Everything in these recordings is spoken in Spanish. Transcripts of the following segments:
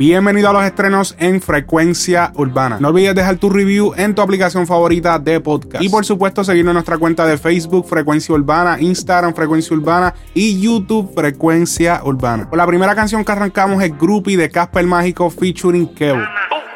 Bienvenido a los estrenos en Frecuencia Urbana. No olvides dejar tu review en tu aplicación favorita de podcast. Y por supuesto, seguirnos en nuestra cuenta de Facebook Frecuencia Urbana, Instagram Frecuencia Urbana y YouTube Frecuencia Urbana. Por la primera canción que arrancamos es Groupie de Casper Mágico featuring Kevo.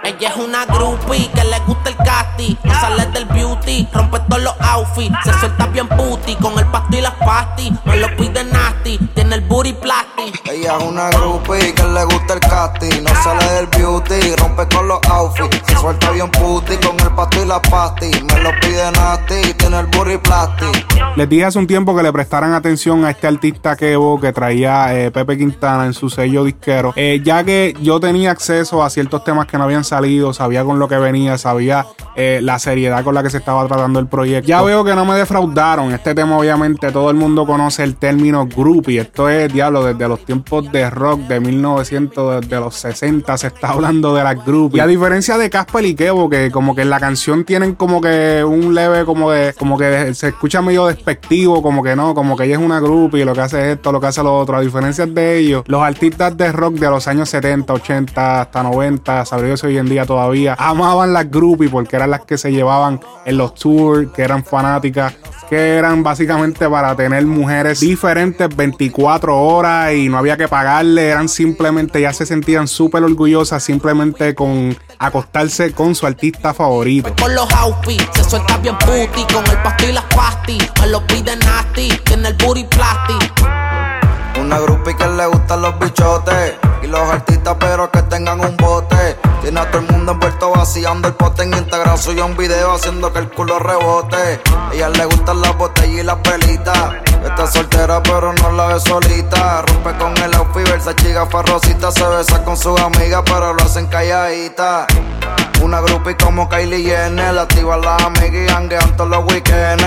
Ella es una groupie que le gusta el casti. No sale del beauty, rompe todos los outfits. Se suelta bien puti con el pasto y las pasty. Me lo pide nasty, tiene el booty plastic. Ella es una groupie que le gusta el casting. No sale del beauty, rompe con los outfits. Se suelta bien puti con el pasto y las pasty. Me lo pide nasty, tiene el booty plastic. Les dije hace un tiempo que le prestaran atención a este artista Kevo que traía eh, Pepe Quintana en su sello disquero, eh, ya que yo tenía acceso a ciertos temas que no habían salido, sabía con lo que venía, sabía eh, la seriedad con la que se estaba tratando el proyecto. Ya veo que no me defraudaron. Este tema, obviamente, todo el mundo conoce el término groupie. Esto es, diablo, desde los tiempos de rock de 1900, desde los 60, se está hablando de las groupies. Y a diferencia de Casper y Kevo, que como que en la canción tienen como que un leve, como de, como que se escucha medio despectivo, como que no, como que ella es una groupie lo que hace esto, lo que hace lo otro. A diferencia de ellos, los artistas de rock de los años 70, 80, hasta 90, sabría hoy en día todavía, amaban las groupies porque eran las que se llevaban en los tours, que eran fanáticas, que eran básicamente para tener mujeres diferentes 24 horas y no había que pagarle, eran simplemente, ya se sentían súper orgullosas simplemente con acostarse con su artista favorito. Con los outfits, se suelta bien puti con el pasto y las pasty. Me lo pide nasty, tiene el booty plastic. Una groupie que le gustan los bichotes. Los artistas, pero que tengan un bote. Tiene a todo el mundo envuelto vaciando el pote en Instagram. Suyo un video haciendo que el culo rebote. Ella le gustan las botellas y las pelitas. Está soltera, pero no la ve solita. Rompe con el outfit, versa chica farrosita. Se besa con sus amigas, pero lo hacen calladita. Una groupie como Kylie Jenner. Activa las amigas y hanguean todos los weekends.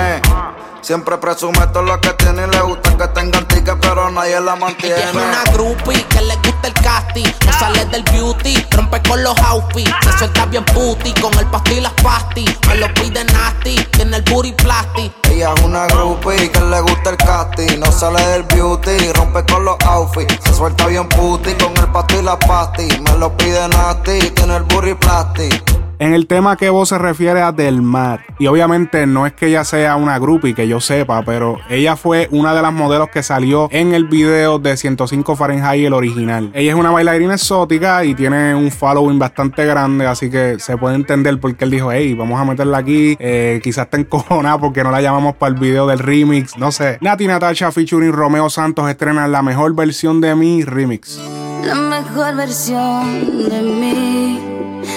Siempre presume todo lo que tiene y le gusta que tengan tickets, pero nadie la mantiene. Ella es una groupie que le gusta el casting. No sale del beauty, rompe con los outfits. Se suelta bien puti con el pasto y las pasty. Me lo pide nasty, tiene el booty plastic. Ella es una groupie que le gusta el casting. No sale del beauty, rompe con los outfits. Se suelta bien puti con el pasto y las pasty. Me lo pide nasty, tiene el booty plastic. En el tema que vos se refiere a Del Mar. Y obviamente no es que ella sea una groupie, que yo sepa, pero ella fue una de las modelos que salió en el video de 105 Fahrenheit, el original. Ella es una bailarina exótica y tiene un following bastante grande, así que se puede entender por qué él dijo, hey, vamos a meterla aquí. Eh, quizás está encojonada porque no la llamamos para el video del remix, no sé. Nati Natasha featuring Romeo Santos estrenan la mejor versión de mi remix. La mejor versión de mí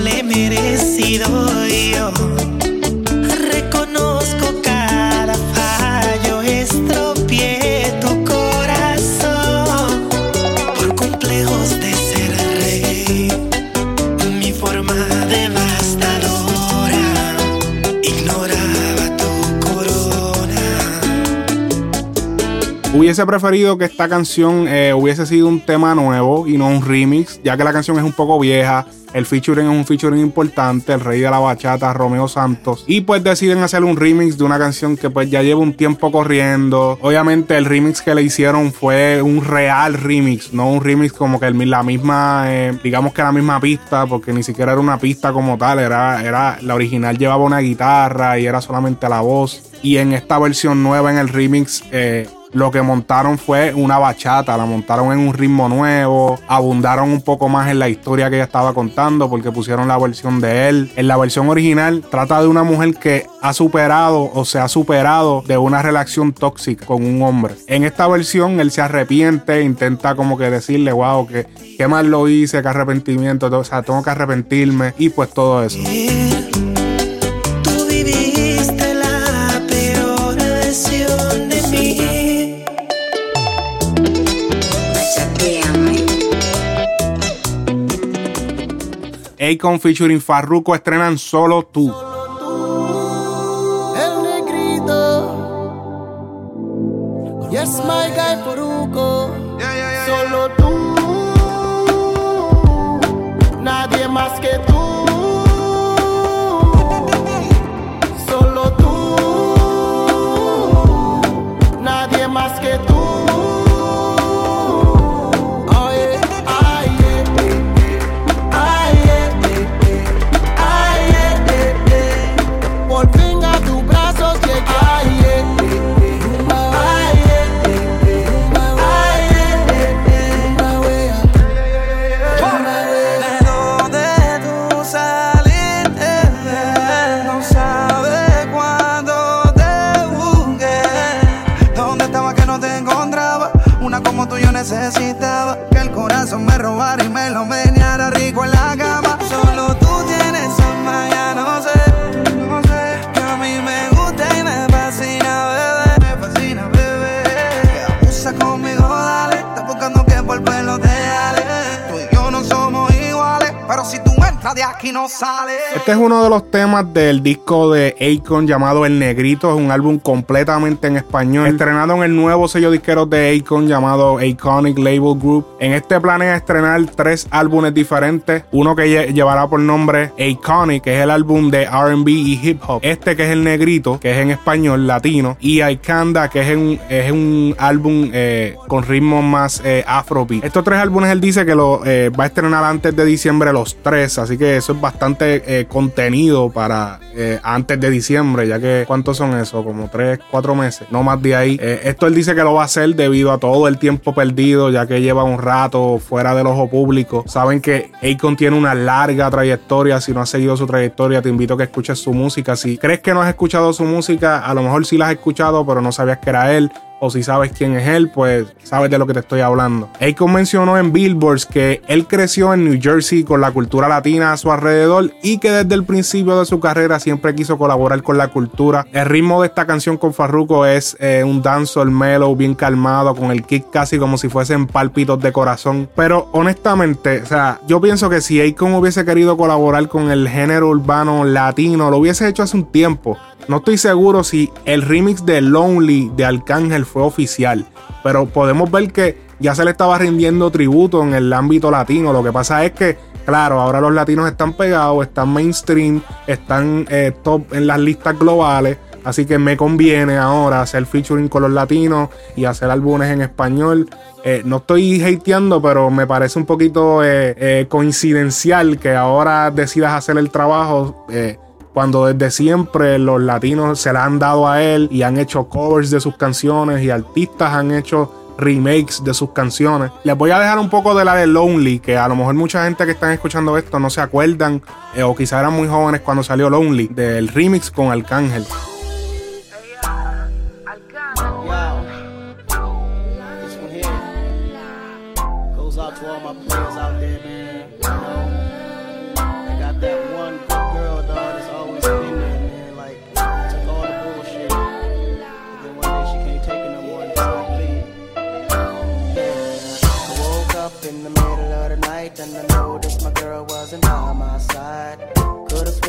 le he merecido yo. Hubiese preferido que esta canción eh, hubiese sido un tema nuevo y no un remix, ya que la canción es un poco vieja. El featuring es un featuring importante, el rey de la bachata, Romeo Santos. Y pues deciden hacer un remix de una canción que pues ya lleva un tiempo corriendo. Obviamente el remix que le hicieron fue un real remix, no un remix como que la misma, eh, digamos que la misma pista, porque ni siquiera era una pista como tal, era, era la original llevaba una guitarra y era solamente la voz. Y en esta versión nueva, en el remix, eh, lo que montaron fue una bachata, la montaron en un ritmo nuevo, abundaron un poco más en la historia que ella estaba contando porque pusieron la versión de él. En la versión original trata de una mujer que ha superado o se ha superado de una relación tóxica con un hombre. En esta versión él se arrepiente, intenta como que decirle, wow, que qué mal lo hice, qué arrepentimiento, o sea, tengo que arrepentirme y pues todo eso. Akon featuring Farruko estrenan solo tú. El negrito. Yes, my Este es uno de los temas del disco de Akon llamado El Negrito. Es un álbum completamente en español. Estrenado en el nuevo sello disquero de Akon llamado Iconic Label Group. En este planea estrenar tres álbumes diferentes. Uno que lle- llevará por nombre Iconic, que es el álbum de RB y hip hop. Este que es El Negrito, que es en español latino. Y Icanda, que es un, es un álbum eh, con ritmos más eh, afrobeat. Estos tres álbumes él dice que lo eh, va a estrenar antes de diciembre los tres. Así que eso es bastante eh, contenido para eh, antes de diciembre, ya que ¿cuántos son eso? Como tres, cuatro meses, no más de ahí. Eh, esto él dice que lo va a hacer debido a todo el tiempo perdido, ya que lleva un rato fuera del ojo público. Saben que Akon tiene una larga trayectoria. Si no has seguido su trayectoria, te invito a que escuches su música. Si crees que no has escuchado su música, a lo mejor sí la has escuchado, pero no sabías que era él o si sabes quién es él, pues sabes de lo que te estoy hablando. Akon mencionó en Billboards que él creció en New Jersey con la cultura latina a su alrededor y que desde el principio de su carrera siempre quiso colaborar con la cultura. El ritmo de esta canción con Farruko es eh, un dancehall mellow bien calmado con el kick casi como si fuesen pálpitos de corazón. Pero honestamente, o sea, yo pienso que si Akon hubiese querido colaborar con el género urbano latino, lo hubiese hecho hace un tiempo. No estoy seguro si el remix de Lonely de Arcángel fue oficial, pero podemos ver que ya se le estaba rindiendo tributo en el ámbito latino. Lo que pasa es que, claro, ahora los latinos están pegados, están mainstream, están eh, top en las listas globales. Así que me conviene ahora hacer featuring con los latinos y hacer álbumes en español. Eh, no estoy hateando, pero me parece un poquito eh, coincidencial que ahora decidas hacer el trabajo. Cuando desde siempre los latinos se la han dado a él y han hecho covers de sus canciones y artistas han hecho remakes de sus canciones. Les voy a dejar un poco de la de Lonely, que a lo mejor mucha gente que están escuchando esto no se acuerdan eh, o quizá eran muy jóvenes cuando salió Lonely, del remix con Arcángel.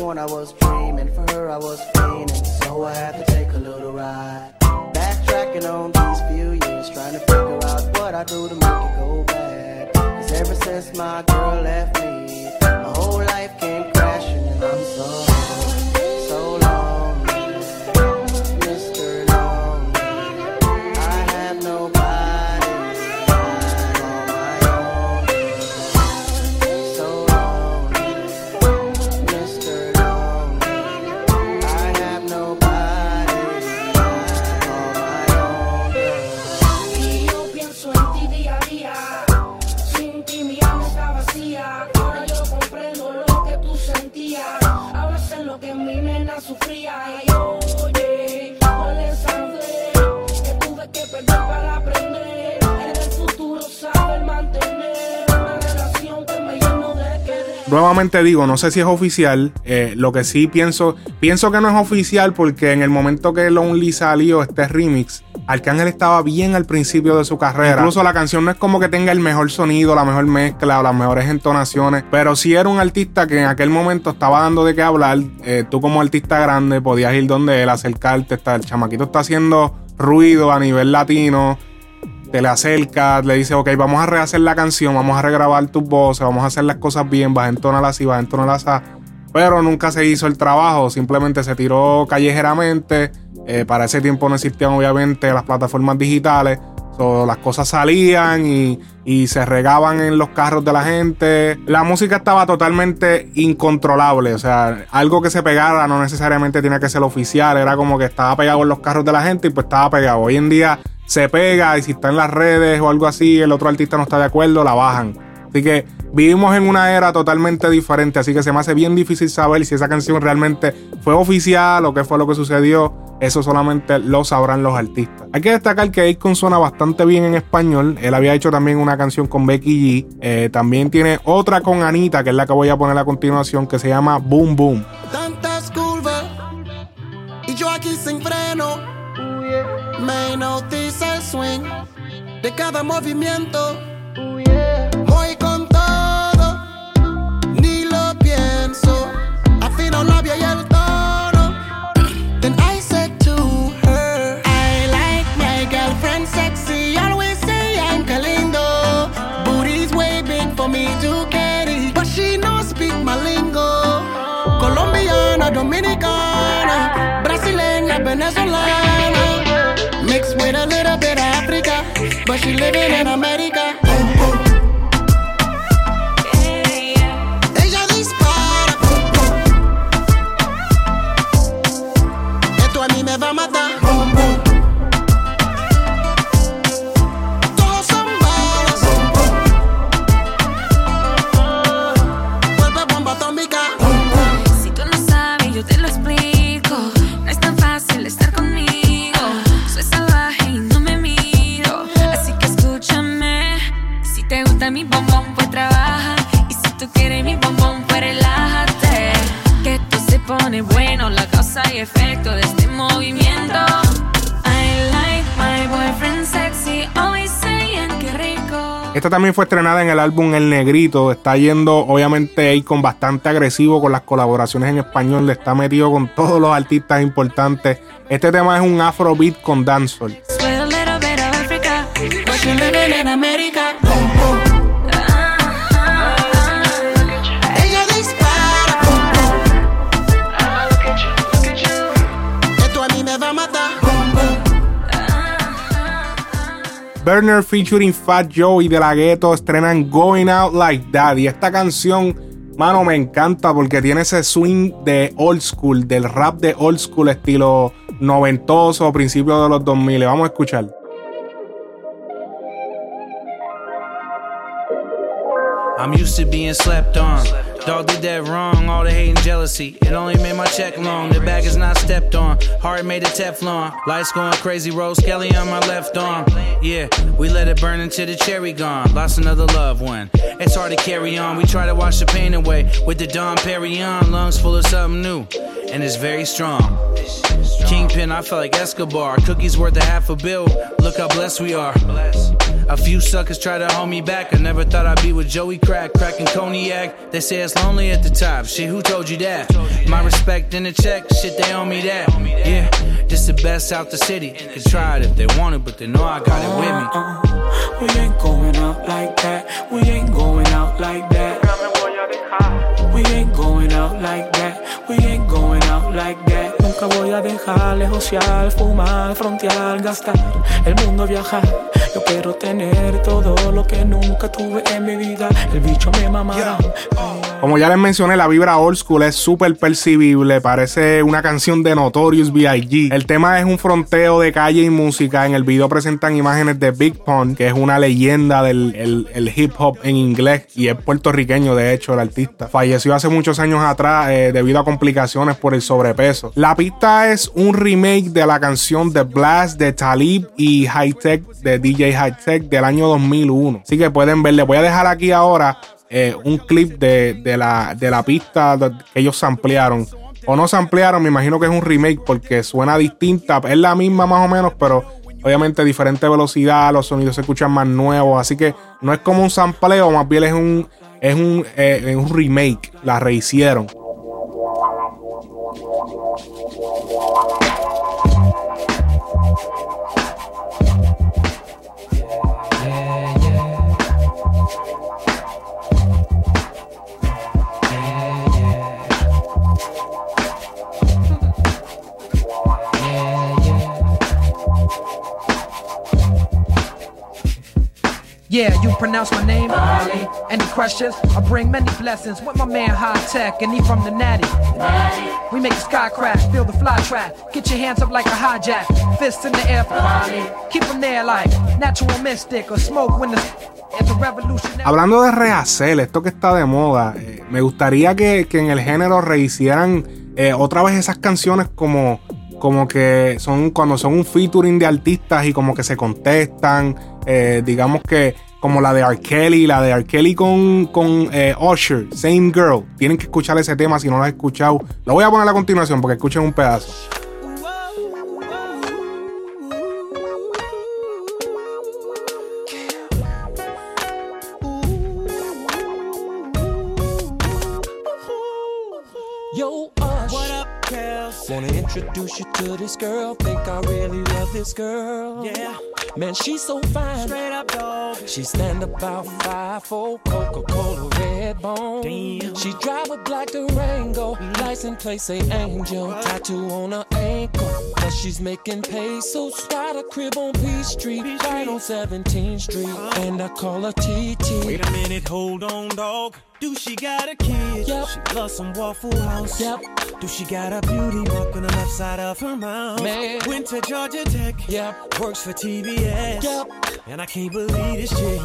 Could've I was dreaming, for her I was fiending, so I had to take a little ride. Backtracking on these few years, trying to figure out what I do to make it go bad. Cause ever since my girl left me, my whole life came crashing and I'm so, Digo, no sé si es oficial. eh, lo que sí pienso, pienso que no es oficial porque en el momento que Lonely salió este remix, Arcángel estaba bien al principio de su carrera. Incluso la canción no es como que tenga el mejor sonido, la mejor mezcla o las mejores entonaciones, pero sí era un artista que en aquel momento estaba dando de qué hablar. Eh, tú como artista grande podías ir donde él, acercarte. Está, el chamaquito está haciendo ruido a nivel latino te le acercas, le dices, ok, vamos a rehacer la canción, vamos a regrabar tus voces, vamos a hacer las cosas bien, vas a entonar así, vas a entonar así. Pero nunca se hizo el trabajo, simplemente se tiró callejeramente. Eh, para ese tiempo no existían obviamente las plataformas digitales. So, las cosas salían y, y se regaban en los carros de la gente. La música estaba totalmente incontrolable. O sea, algo que se pegara no necesariamente tenía que ser oficial. Era como que estaba pegado en los carros de la gente y pues estaba pegado. Hoy en día se pega y si está en las redes o algo así, el otro artista no está de acuerdo, la bajan. Así que vivimos en una era totalmente diferente, así que se me hace bien difícil saber si esa canción realmente fue oficial o qué fue lo que sucedió. Eso solamente lo sabrán los artistas. Hay que destacar que Akon suena bastante bien en español. Él había hecho también una canción con Becky G. Eh, también tiene otra con Anita, que es la que voy a poner a continuación, que se llama Boom Boom. tantas curvas y yo aquí sin freno. Me swing de cada movimiento. Voy con todo, ni lo pienso. Afino labio y el tono. Then I said to her, I like my girlfriend sexy. Always say I'm calindo. Booty's way big for me to carry, but she no speak my lingo. Colombiana, Dominicana, Brasileña, Venezolana. A little bit of Africa, but she living in America. Esta también fue estrenada en el álbum El Negrito. Está yendo, obviamente, Akon bastante agresivo con las colaboraciones en español. Le está metido con todos los artistas importantes. Este tema es un afrobeat con dancehall. Burner featuring Fat Joe y De La Ghetto estrenan Going Out Like That. Y esta canción, mano, me encanta porque tiene ese swing de old school, del rap de old school, estilo noventoso, principios de los 2000. Vamos a escuchar. I'm used to being slept on. Dog did that wrong, all the hate and jealousy. It only made my check long. The bag is not stepped on. Heart made of Teflon. Lights going crazy, Rose Kelly on my left arm. Yeah, we let it burn until the cherry gone. Lost another loved one. It's hard to carry on. We try to wash the pain away with the Dom Perignon. Lungs full of something new, and it's very strong. Kingpin, I felt like Escobar. Cookies worth a half a bill. Look how blessed we are. A few suckers try to hold me back. I never thought I'd be with Joey Crack, cracking cognac. They say it's lonely at the top. Shit, who told you that? My respect in the check, shit, they owe me that. Yeah, this the best out the city. Could try it if they want it, but they know I got it with me. We ain't going out like that. We ain't going out like that. We ain't going out like that. We ain't Nunca voy a dejar josear, fumar, frontear, gastar. El mundo viajar Yo quiero tener todo lo que nunca tuve en mi vida. El bicho me mamará. Como ya les mencioné, la vibra old school es súper percibible. Parece una canción de Notorious B.I.G. El tema es un fronteo de calle y música. En el video presentan imágenes de Big Pun, que es una leyenda del el- el hip hop en inglés y es puertorriqueño, de hecho, el artista. Falleció hace muchos años atrás eh, debido a complicaciones por el sobrepeso. La pista es un remake de la canción The Blast de Talib y High Tech de DJ High Tech del año 2001. Así que pueden ver, les voy a dejar aquí ahora eh, un clip de, de la, de la pista que ellos ampliaron. O no se ampliaron, me imagino que es un remake porque suena distinta. Es la misma más o menos, pero obviamente diferente velocidad, los sonidos se escuchan más nuevos. Así que no es como un sampleo, más bien es un, es un, eh, un remake. La rehicieron. Yeah, you pronounce my name. Molly. Any questions? I bring many blessings with my man High Tech, and he from the Natty. We make the sky crash, feel the fly trap. Get your hands up like a hijack, fists in the air for Molly. Keep them there like natural mystic or smoke when the it's a revolution. Hablando de rehacer, esto que está de moda, eh, me gustaría que, que en el género rehicieran eh, otra vez esas canciones como, como que son cuando son un featuring de artistas y como que se contestan, eh, digamos que como la de R. Kelly, la de R. Kelly con, con eh, Usher, Same Girl. Tienen que escuchar ese tema si no lo has escuchado. Lo voy a poner a continuación porque escuchen un pedazo. Introduce you to this girl. Think I really love this girl. Yeah. Man, she's so fine. Straight up dog. She stand about five four Coca-Cola red bone. Damn. She drive a black Durango. License plate say Angel. Tattoo on her ankle. Cause she's making pesos. Got a crib on Peachtree. Right on 17th Street. Uh-huh. And I call her TT. Wait a minute, hold on, dog. Do she got a kid? Yep. She loves some Waffle House. Yep. Do she got a beauty mark on the left side of her mouth? Man. Went to Georgia Tech. Yep. Works for TBS. Yep. And I can't believe this chick.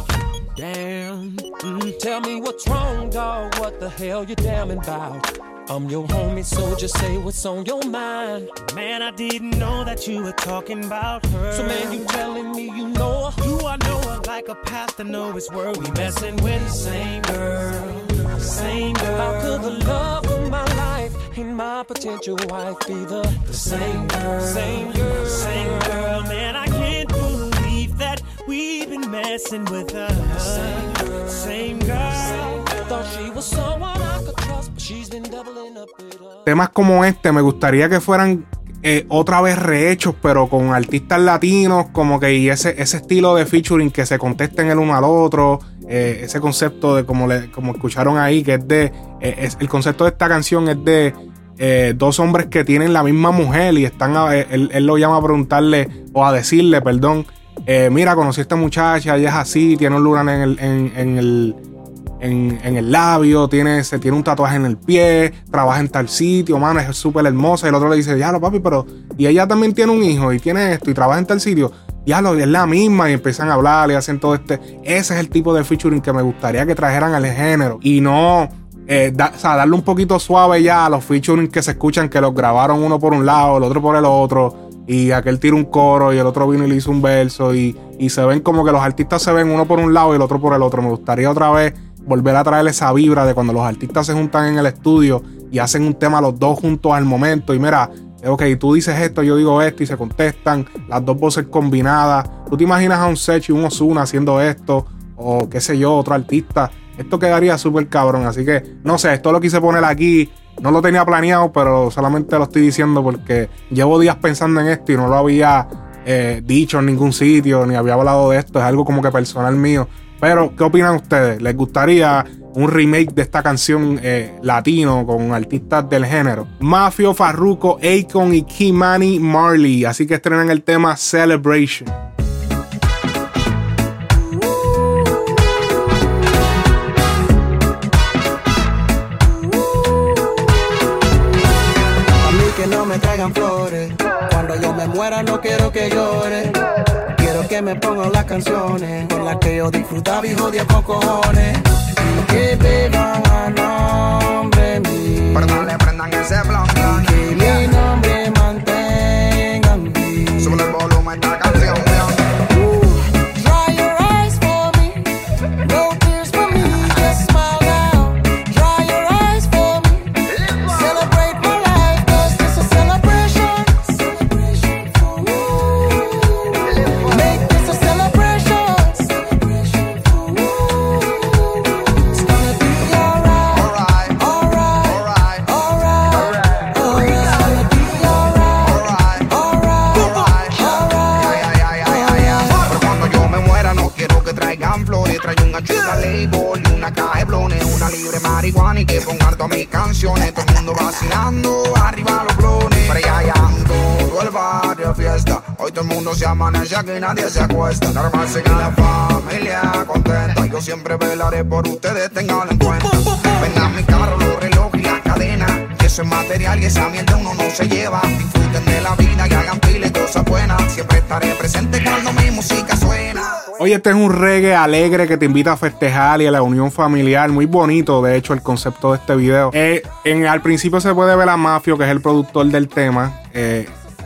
Damn. Mm, tell me what's wrong, dog. What the hell you damning about? I'm your homie, so just say what's on your mind. Man, I didn't know that you were talking about her. So man, you telling me you know her? Do I know her like a pastor know his word? We messing with the same girl, same girl. How could the love of my life and my potential wife be the, the same girl? Same girl, same girl. Man, I can't believe that we've been messing with her. Same girl, same girl. Thought she was someone temas como este me gustaría que fueran eh, otra vez rehechos, pero con artistas latinos, como que y ese, ese estilo de featuring que se contesten el uno al otro, eh, ese concepto de como, le, como escucharon ahí, que es de, eh, es- el concepto de esta canción es de dos hombres que tienen la misma mujer y están, él, él lo llama a preguntarle o a decirle, perdón, mira, conocí a esta muchacha, ella es así, tiene un lunar en el, en el, en, en el labio, tiene, se tiene un tatuaje en el pie, trabaja en tal sitio, mano, es súper hermosa. Y el otro le dice, ya lo papi, pero. Y ella también tiene un hijo y tiene esto y trabaja en tal sitio. Ya lo es la misma y empiezan a hablar y hacen todo este. Ese es el tipo de featuring que me gustaría que trajeran al género. Y no. eh, o sea, darle un poquito suave ya a los featuring que se escuchan, que los grabaron uno por un lado, el otro por el otro. Y aquel tira un coro y el otro vino y le hizo un verso. Y, y se ven como que los artistas se ven uno por un lado y el otro por el otro. Me gustaría otra vez volver a traer esa vibra de cuando los artistas se juntan en el estudio y hacen un tema los dos juntos al momento. Y mira, ok, tú dices esto, yo digo esto y se contestan, las dos voces combinadas. Tú te imaginas a un Sech y un Ozuna haciendo esto, o qué sé yo, otro artista. Esto quedaría súper cabrón. Así que, no sé, esto lo quise poner aquí. No lo tenía planeado, pero solamente lo estoy diciendo porque llevo días pensando en esto y no lo había eh, dicho en ningún sitio, ni había hablado de esto. Es algo como que personal mío. Pero, ¿qué opinan ustedes? ¿Les gustaría un remake de esta canción eh, latino con artistas del género? Mafio, Farruko, Akon y Kimani Marley. Así que estrenan el tema Celebration. no me traigan flores. Cuando yo me muera no quiero que llore. Que me pongan las canciones con las que yo disfrutaba y jodía con cojones. Y que vivan a nombre mío. Pero no le prendan ese. Y que mi nombre mantengan. Sube el volumen de amanece, aquí nadie se acuesta. Normal seguir la familia contenta. Yo siempre velaré por ustedes, tenganlo en cuenta. Vengan mi carro, los relojes y la cadena. Que eso es material y esa mierda uno no se lleva. Disfruten de la vida y hagan pile cosas buenas. Siempre estaré presente cuando mi música suena. Oye, este es un reggae alegre que te invita a festejar y a la unión familiar. Muy bonito, de hecho, el concepto de este video. Eh, en, al principio se puede ver a Mafio, que es el productor del tema, eh,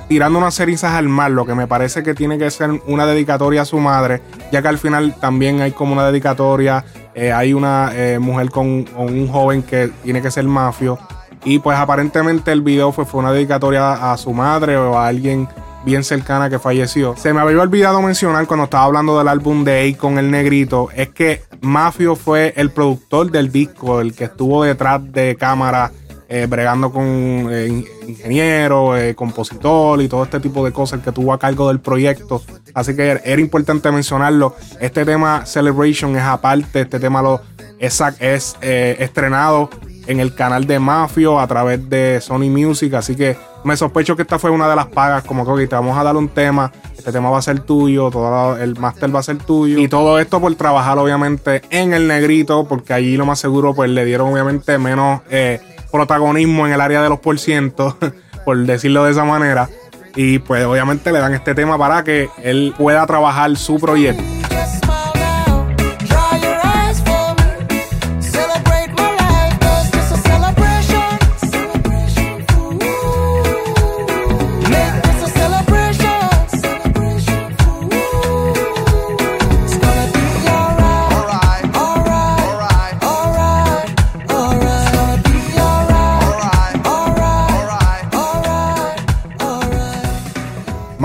tirando unas cerizas al mar, lo que me parece que tiene que ser una dedicatoria a su madre, ya que al final también hay como una dedicatoria. eh, hay una eh, mujer con, un joven que tiene que ser Mafio. Y pues aparentemente el video fue, fue una dedicatoria a su madre o a alguien bien cercana que falleció. Se me había olvidado mencionar cuando estaba hablando del álbum de A con el negrito, es que Mafio fue el productor del disco, el que estuvo detrás de cámara, eh, bregando con eh, in- ingeniero, eh, compositor y todo este tipo de cosas, que tuvo a cargo del proyecto. Así que era importante mencionarlo. Este tema Celebration es aparte, este tema lo es, es eh, estrenado en el canal de Mafio a través de Sony Music. Así que me sospecho que esta fue una de las pagas. Como que te vamos a dar un tema. Este tema va a ser tuyo. El máster va a ser tuyo. Y todo esto por trabajar, obviamente, en el negrito. Porque allí lo más seguro, pues le dieron, obviamente, menos eh, protagonismo en el área de los por cientos. por decirlo de esa manera. Y pues, obviamente, le dan este tema para que él pueda trabajar su proyecto.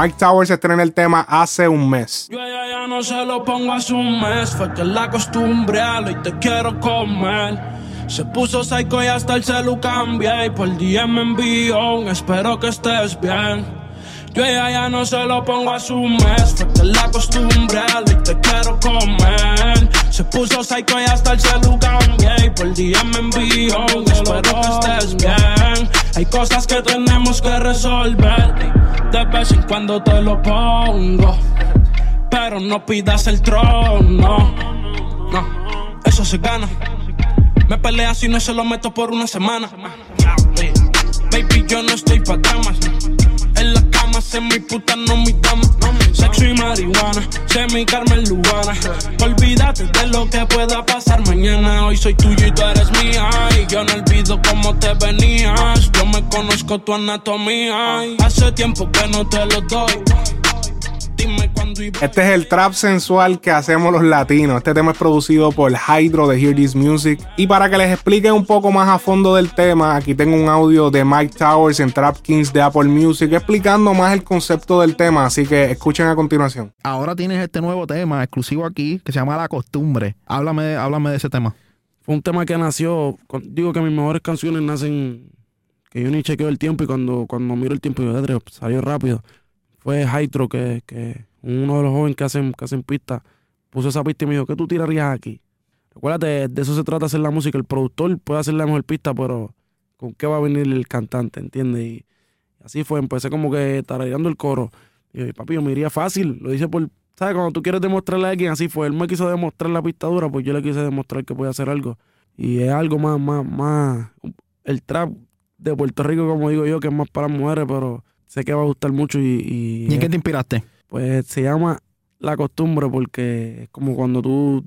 Mike Towers estrena el tema hace un mes. Yo a ella ya no se lo pongo hace un mes, fue que la acostumbré a lo y te quiero comer. Se puso psycho y hasta el celu cambié y por día me envió un espero que estés bien. Yo a ella ya no se lo pongo hace un mes, fue que la acostumbré a lo y te quiero comer. Se puso psycho y hasta el celu cambié y por día me envió espero que estés bien. Hay cosas que tenemos que resolver. De vez en cuando te lo pongo. Pero no pidas el trono. No, eso se gana. Me peleas si no se lo meto por una semana. Baby, yo no estoy pa' dramas. Sé mi puta, no mi dama. Sexo y marihuana, sé mi Carmen Lugana. Olvídate de lo que pueda pasar mañana. Hoy soy tuyo y tú eres mía. Y yo no olvido cómo te venías. Yo me conozco tu anatomía. Hace tiempo que no te lo doy. Este es el trap sensual que hacemos los latinos. Este tema es producido por Hydro de Hear This Music. Y para que les explique un poco más a fondo del tema, aquí tengo un audio de Mike Towers en Trap Kings de Apple Music explicando más el concepto del tema. Así que escuchen a continuación. Ahora tienes este nuevo tema exclusivo aquí que se llama La Costumbre. Háblame, háblame de ese tema. Fue un tema que nació, con- digo que mis mejores canciones nacen, que yo ni chequeo el tiempo y cuando, cuando miro el tiempo yo "Edre, salió rápido. Fue Jaitro que, que uno de los jóvenes que hacen, que hacen pistas puso esa pista y me dijo, ¿qué tú tirarías aquí? Recuérdate, de eso se trata hacer la música. El productor puede hacer la mejor pista, pero ¿con qué va a venir el cantante? ¿Entiendes? Y así fue, empecé como que tarareando el coro. Y papi, yo me iría fácil. Lo dice por, ¿sabes? Cuando tú quieres demostrarle a alguien, así fue. Él me quiso demostrar la pista dura, pues yo le quise demostrar que podía hacer algo. Y es algo más, más, más. El trap de Puerto Rico, como digo yo, que es más para mujeres, pero sé que va a gustar mucho y... ¿Y, ¿Y en qué te inspiraste? Pues se llama La Costumbre porque es como cuando tú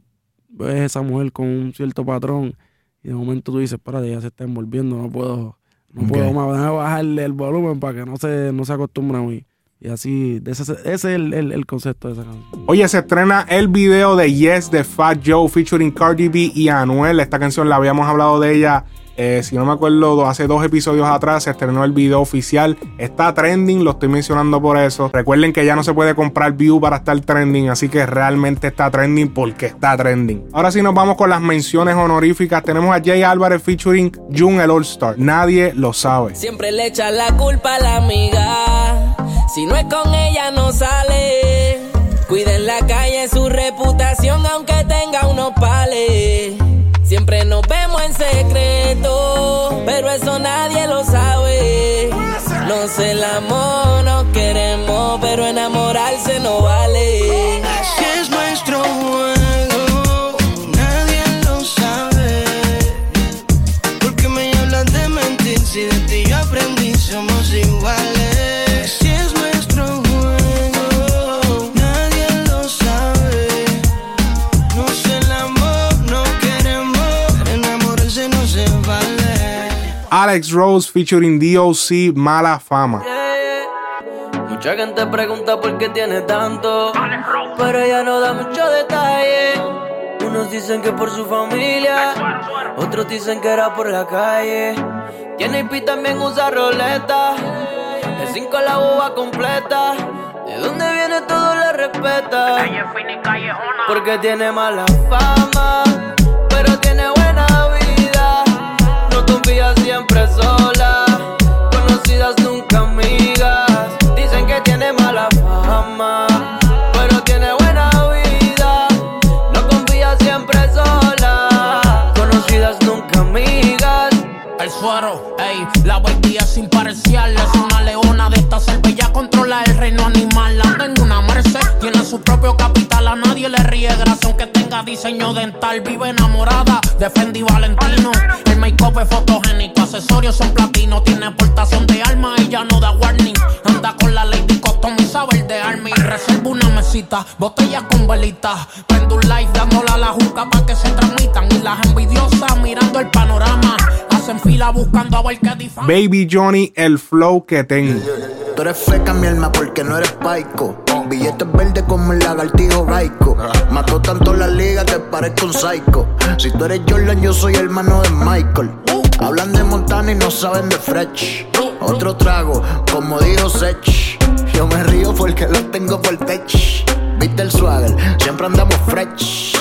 ves a esa mujer con un cierto patrón y de momento tú dices, espérate, ya se está envolviendo, no puedo, no puedo más, déjame bajarle el volumen para que no se, no se acostumbre a mí. Y así, de ese, ese es el, el- el concepto de esa canción. Oye, se estrena el video de Yes de Fat Joe featuring Cardi B y Anuel. Esta canción la habíamos hablado de ella, eh, si no me acuerdo, hace dos episodios atrás se estrenó el video oficial. Está trending, lo estoy mencionando por eso. Recuerden que ya no se puede comprar view para estar trending, así que realmente está trending porque está trending. Ahora sí nos vamos con las menciones honoríficas. Tenemos a Jay Álvarez featuring June el All Star. Nadie lo sabe. Siempre le echa la culpa a la amiga. Si no es con ella, no sale. Cuida en la calle su reputación, aunque tenga unos pales. Pero eso nadie lo sabe. No se la amor, nos queremos, pero enamorarse no vale. Así es nuestro Alex Rose featuring DOC Mala Fama. Mucha gente pregunta por qué tiene tanto, pero ella no da mucho detalle. Unos dicen que por su familia, otros dicen que era por la calle. Tiene IP también usa roleta, el 5 la boba completa. De dónde viene todo la respeta. Porque tiene mala fama, siempre sola, conocidas nunca amigas. Dicen que tiene mala fama, pero tiene buena vida. No confía siempre sola, conocidas nunca amigas. El suero, ey, la vueltía sin parcial. Es una leona de esta ella controla el reino animal. Anda en una Merced, tiene su propio capital. A nadie le ríe grasa, aunque tenga diseño dental. Vive enamorada de Fendi Valentino. El make-up es fotogénico, accesorios son platino. Tiene portación de alma y ya no da warning. Anda con la Lady Custom y sabe el de Army. Reserva una mesita, botellas con velitas. Prendo un live dándola a la juca para que se transmitan. Y las envidiosas mirando el panorama. Hacen fila buscando a ver qué difama. Baby Johnny, el flow que tengo. Tú eres feca, mi alma, porque no eres paico. Billetes verdes como el lagartijo gaico. Mató tanto la liga, te parezco un psycho. Si tú eres Jordan, yo soy hermano de Michael. Hablan de Montana y no saben de Fresh. Otro trago, como dijo Sech. Yo me río porque lo tengo por tech. Viste el swagger, siempre andamos fresh.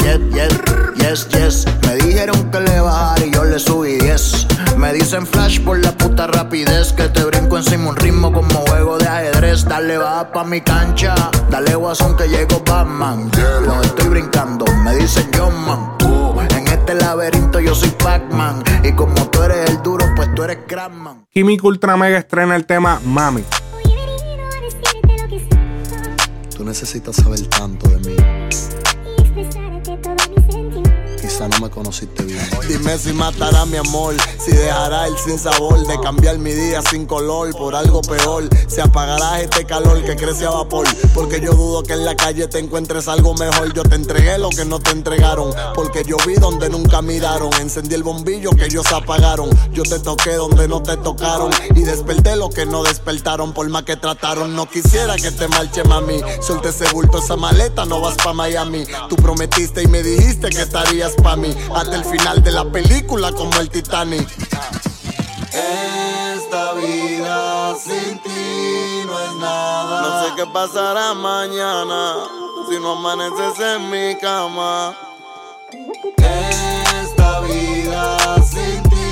Yes, yes, yes, yes. Me dijeron que le bajara y yo le subí 10. Me dicen flash por la puta rapidez. Que te brinco encima un ritmo como juego de ajedrez. Dale baja pa' mi cancha. Dale guasón que llegó Batman. Lo estoy brincando, me dicen John Man. Este laberinto yo soy Pac-Man. Y como tú eres el duro, pues tú eres Crackman. Químico Ultra Mega estrena el tema Mami. Tú necesitas saber tanto de mí. No me conociste bien. Dime si matará mi amor, si dejará el sin sabor de cambiar mi día sin color por algo peor. Si apagarás este calor que crece a vapor, porque yo dudo que en la calle te encuentres algo mejor. Yo te entregué lo que no te entregaron, porque yo vi donde nunca miraron. Encendí el bombillo que ellos apagaron. Yo te toqué donde no te tocaron y desperté lo que no despertaron. Por más que trataron, no quisiera que te marche mami. Suelte ese bulto, esa maleta, no vas pa' Miami. Tú prometiste y me dijiste que estarías pa' mí. Hasta el final de la película como el Titanic. Esta vida sin ti no es nada. No sé qué pasará mañana si no amaneces en mi cama. Esta vida sin ti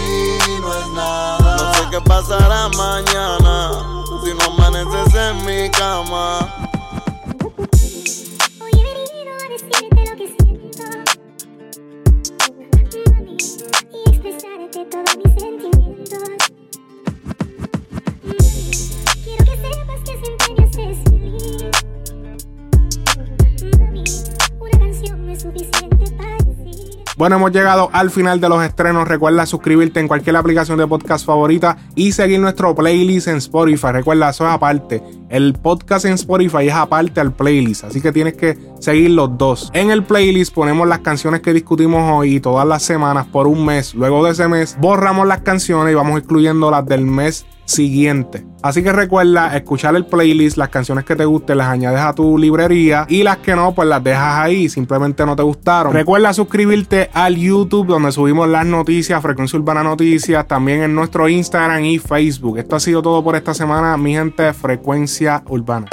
no es nada. No sé qué pasará mañana si no amaneces en mi cama. Pensare che trovi sentimenti Bueno, hemos llegado al final de los estrenos. Recuerda suscribirte en cualquier aplicación de podcast favorita y seguir nuestro playlist en Spotify. Recuerda, eso es aparte. El podcast en Spotify es aparte al playlist, así que tienes que seguir los dos. En el playlist ponemos las canciones que discutimos hoy todas las semanas por un mes. Luego de ese mes borramos las canciones y vamos incluyendo las del mes siguiente. Así que recuerda escuchar el playlist, las canciones que te gusten las añades a tu librería y las que no, pues las dejas ahí, simplemente no te gustaron. Recuerda suscribirte al YouTube donde subimos las noticias, Frecuencia Urbana Noticias, también en nuestro Instagram y Facebook. Esto ha sido todo por esta semana, mi gente, Frecuencia Urbana.